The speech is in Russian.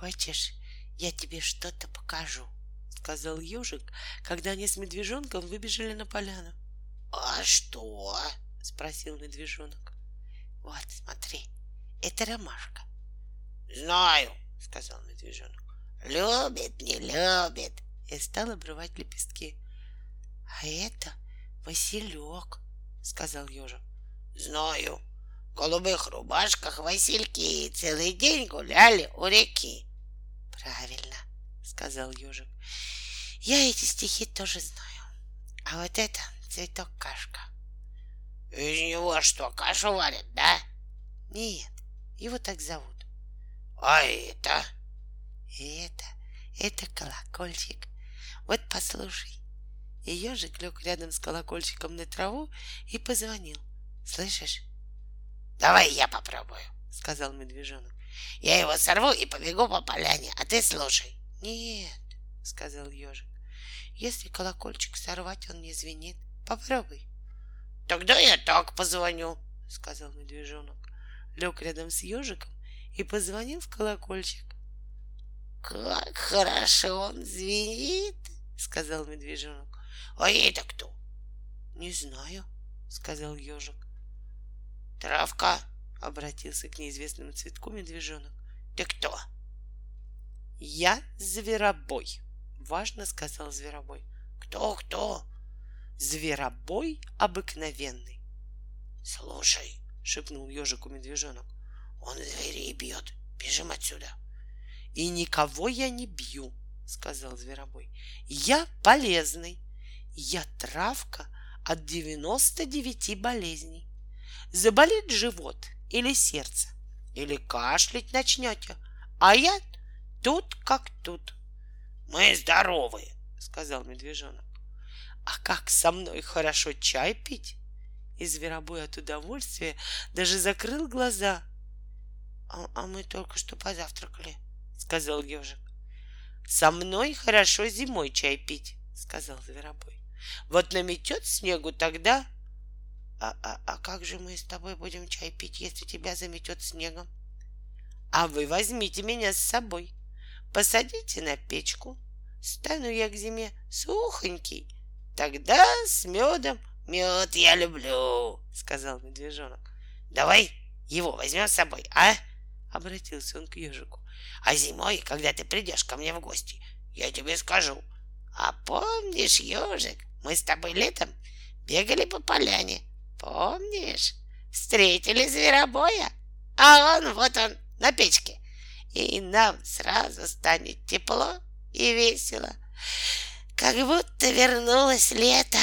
Хочешь, я тебе что-то покажу? Сказал ежик, когда они с медвежонком выбежали на поляну. А что? Спросил медвежонок. Вот, смотри, это ромашка. Знаю, сказал медвежонок. Любит, не любит. И стал обрывать лепестки. А это Василек, сказал ежик. Знаю. В голубых рубашках Васильки целый день гуляли у реки. Правильно, сказал ежик. Я эти стихи тоже знаю. А вот это цветок кашка. Из него что, кашу варят, да? Нет, его так зовут. А это? Это, это колокольчик. Вот послушай. И ежик лег рядом с колокольчиком на траву и позвонил. Слышишь? Давай я попробую, сказал медвежонок. Я его сорву и побегу по поляне, а ты слушай. Нет, сказал ежик. Если колокольчик сорвать, он не звенит. Попробуй. Тогда я так позвоню, сказал медвежонок. Лег рядом с ежиком и позвонил в колокольчик. Как хорошо он звенит, сказал медвежонок. А это кто? Не знаю, сказал ежик. Травка, обратился к неизвестному цветку медвежонок. Ты кто? Я зверобой, важно сказал зверобой. Кто, кто? Зверобой обыкновенный. Слушай, шепнул ежику медвежонок. Он зверей бьет. Бежим отсюда. И никого я не бью, сказал зверобой. Я полезный. Я травка от 99 болезней. Заболит живот или сердце, или кашлять начнете, а я тут как тут. Мы здоровые, сказал медвежонок. А как со мной хорошо чай пить? И зверобой от удовольствия даже закрыл глаза. А, а мы только что позавтракали, сказал ежик. Со мной хорошо зимой чай пить, сказал зверобой. Вот наметет снегу тогда... А, а, а как же мы с тобой будем чай пить, если тебя заметет снегом? А вы возьмите меня с собой, посадите на печку, стану я к зиме сухонький, тогда с медом Мед я люблю, сказал медвежонок. Давай его возьмем с собой, а? Обратился он к ежику. А зимой, когда ты придешь ко мне в гости, я тебе скажу. А помнишь, ежик, мы с тобой летом бегали по поляне. Помнишь? Встретили зверобоя, а он вот он на печке. И нам сразу станет тепло и весело, как будто вернулось лето.